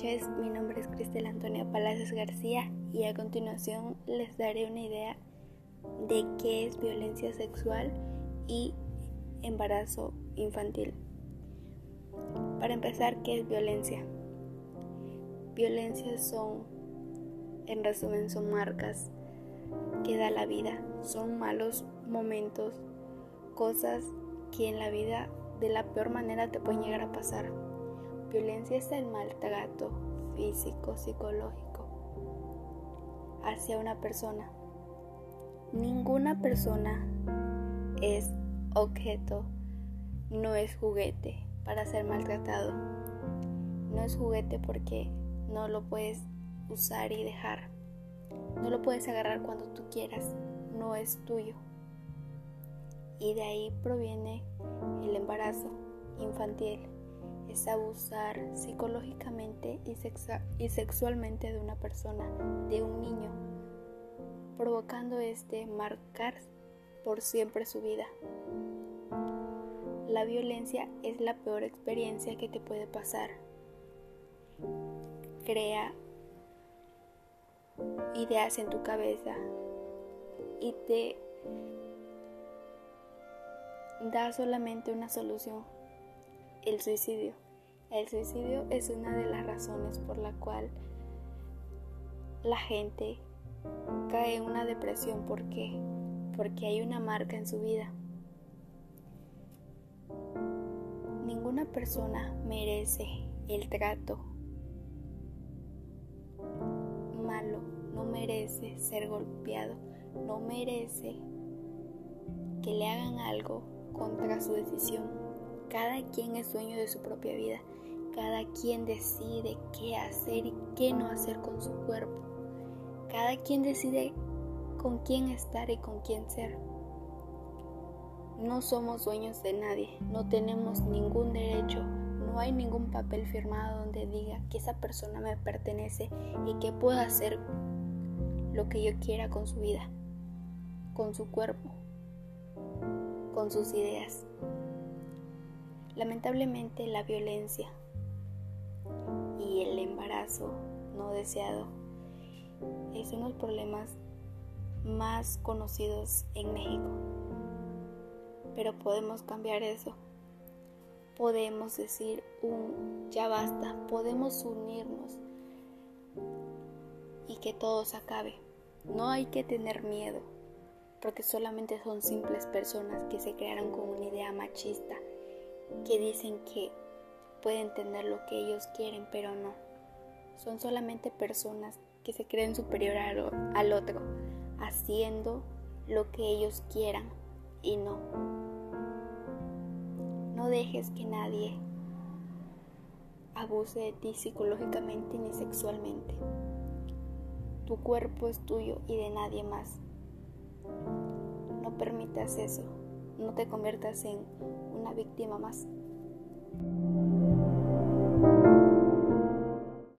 mi nombre es Cristel Antonia Palacios García y a continuación les daré una idea de qué es violencia sexual y embarazo infantil. Para empezar, ¿qué es violencia? Violencia son, en resumen, son marcas que da la vida, son malos momentos, cosas que en la vida de la peor manera te pueden llegar a pasar Violencia es el maltrato físico, psicológico hacia una persona. Ninguna persona es objeto, no es juguete para ser maltratado. No es juguete porque no lo puedes usar y dejar. No lo puedes agarrar cuando tú quieras, no es tuyo. Y de ahí proviene el embarazo infantil es abusar psicológicamente y, sexualmente de una persona, de un niño, provocando este marcar por siempre su vida. La violencia es la peor experiencia que te puede pasar. Crea ideas en tu cabeza y te da solamente una solución el suicidio. El suicidio es una de las razones por la cual la gente cae en una depresión. ¿Por qué? Porque hay una marca en su vida. Ninguna persona merece el trato malo, no merece ser golpeado, no merece que le hagan algo contra su decisión. Cada quien es dueño de su propia vida. Cada quien decide qué hacer y qué no hacer con su cuerpo. Cada quien decide con quién estar y con quién ser. No somos dueños de nadie, no tenemos ningún derecho, no hay ningún papel firmado donde diga que esa persona me pertenece y que puedo hacer lo que yo quiera con su vida, con su cuerpo, con sus ideas. Lamentablemente la violencia y el embarazo no deseado son los problemas más conocidos en México. Pero podemos cambiar eso. Podemos decir un ya basta, podemos unirnos y que todo se acabe. No hay que tener miedo, porque solamente son simples personas que se crearon con una idea machista que dicen que pueden tener lo que ellos quieren, pero no. Son solamente personas que se creen superior al otro, haciendo lo que ellos quieran y no. No dejes que nadie abuse de ti psicológicamente ni sexualmente. Tu cuerpo es tuyo y de nadie más. No permitas eso no te conviertas en una víctima más.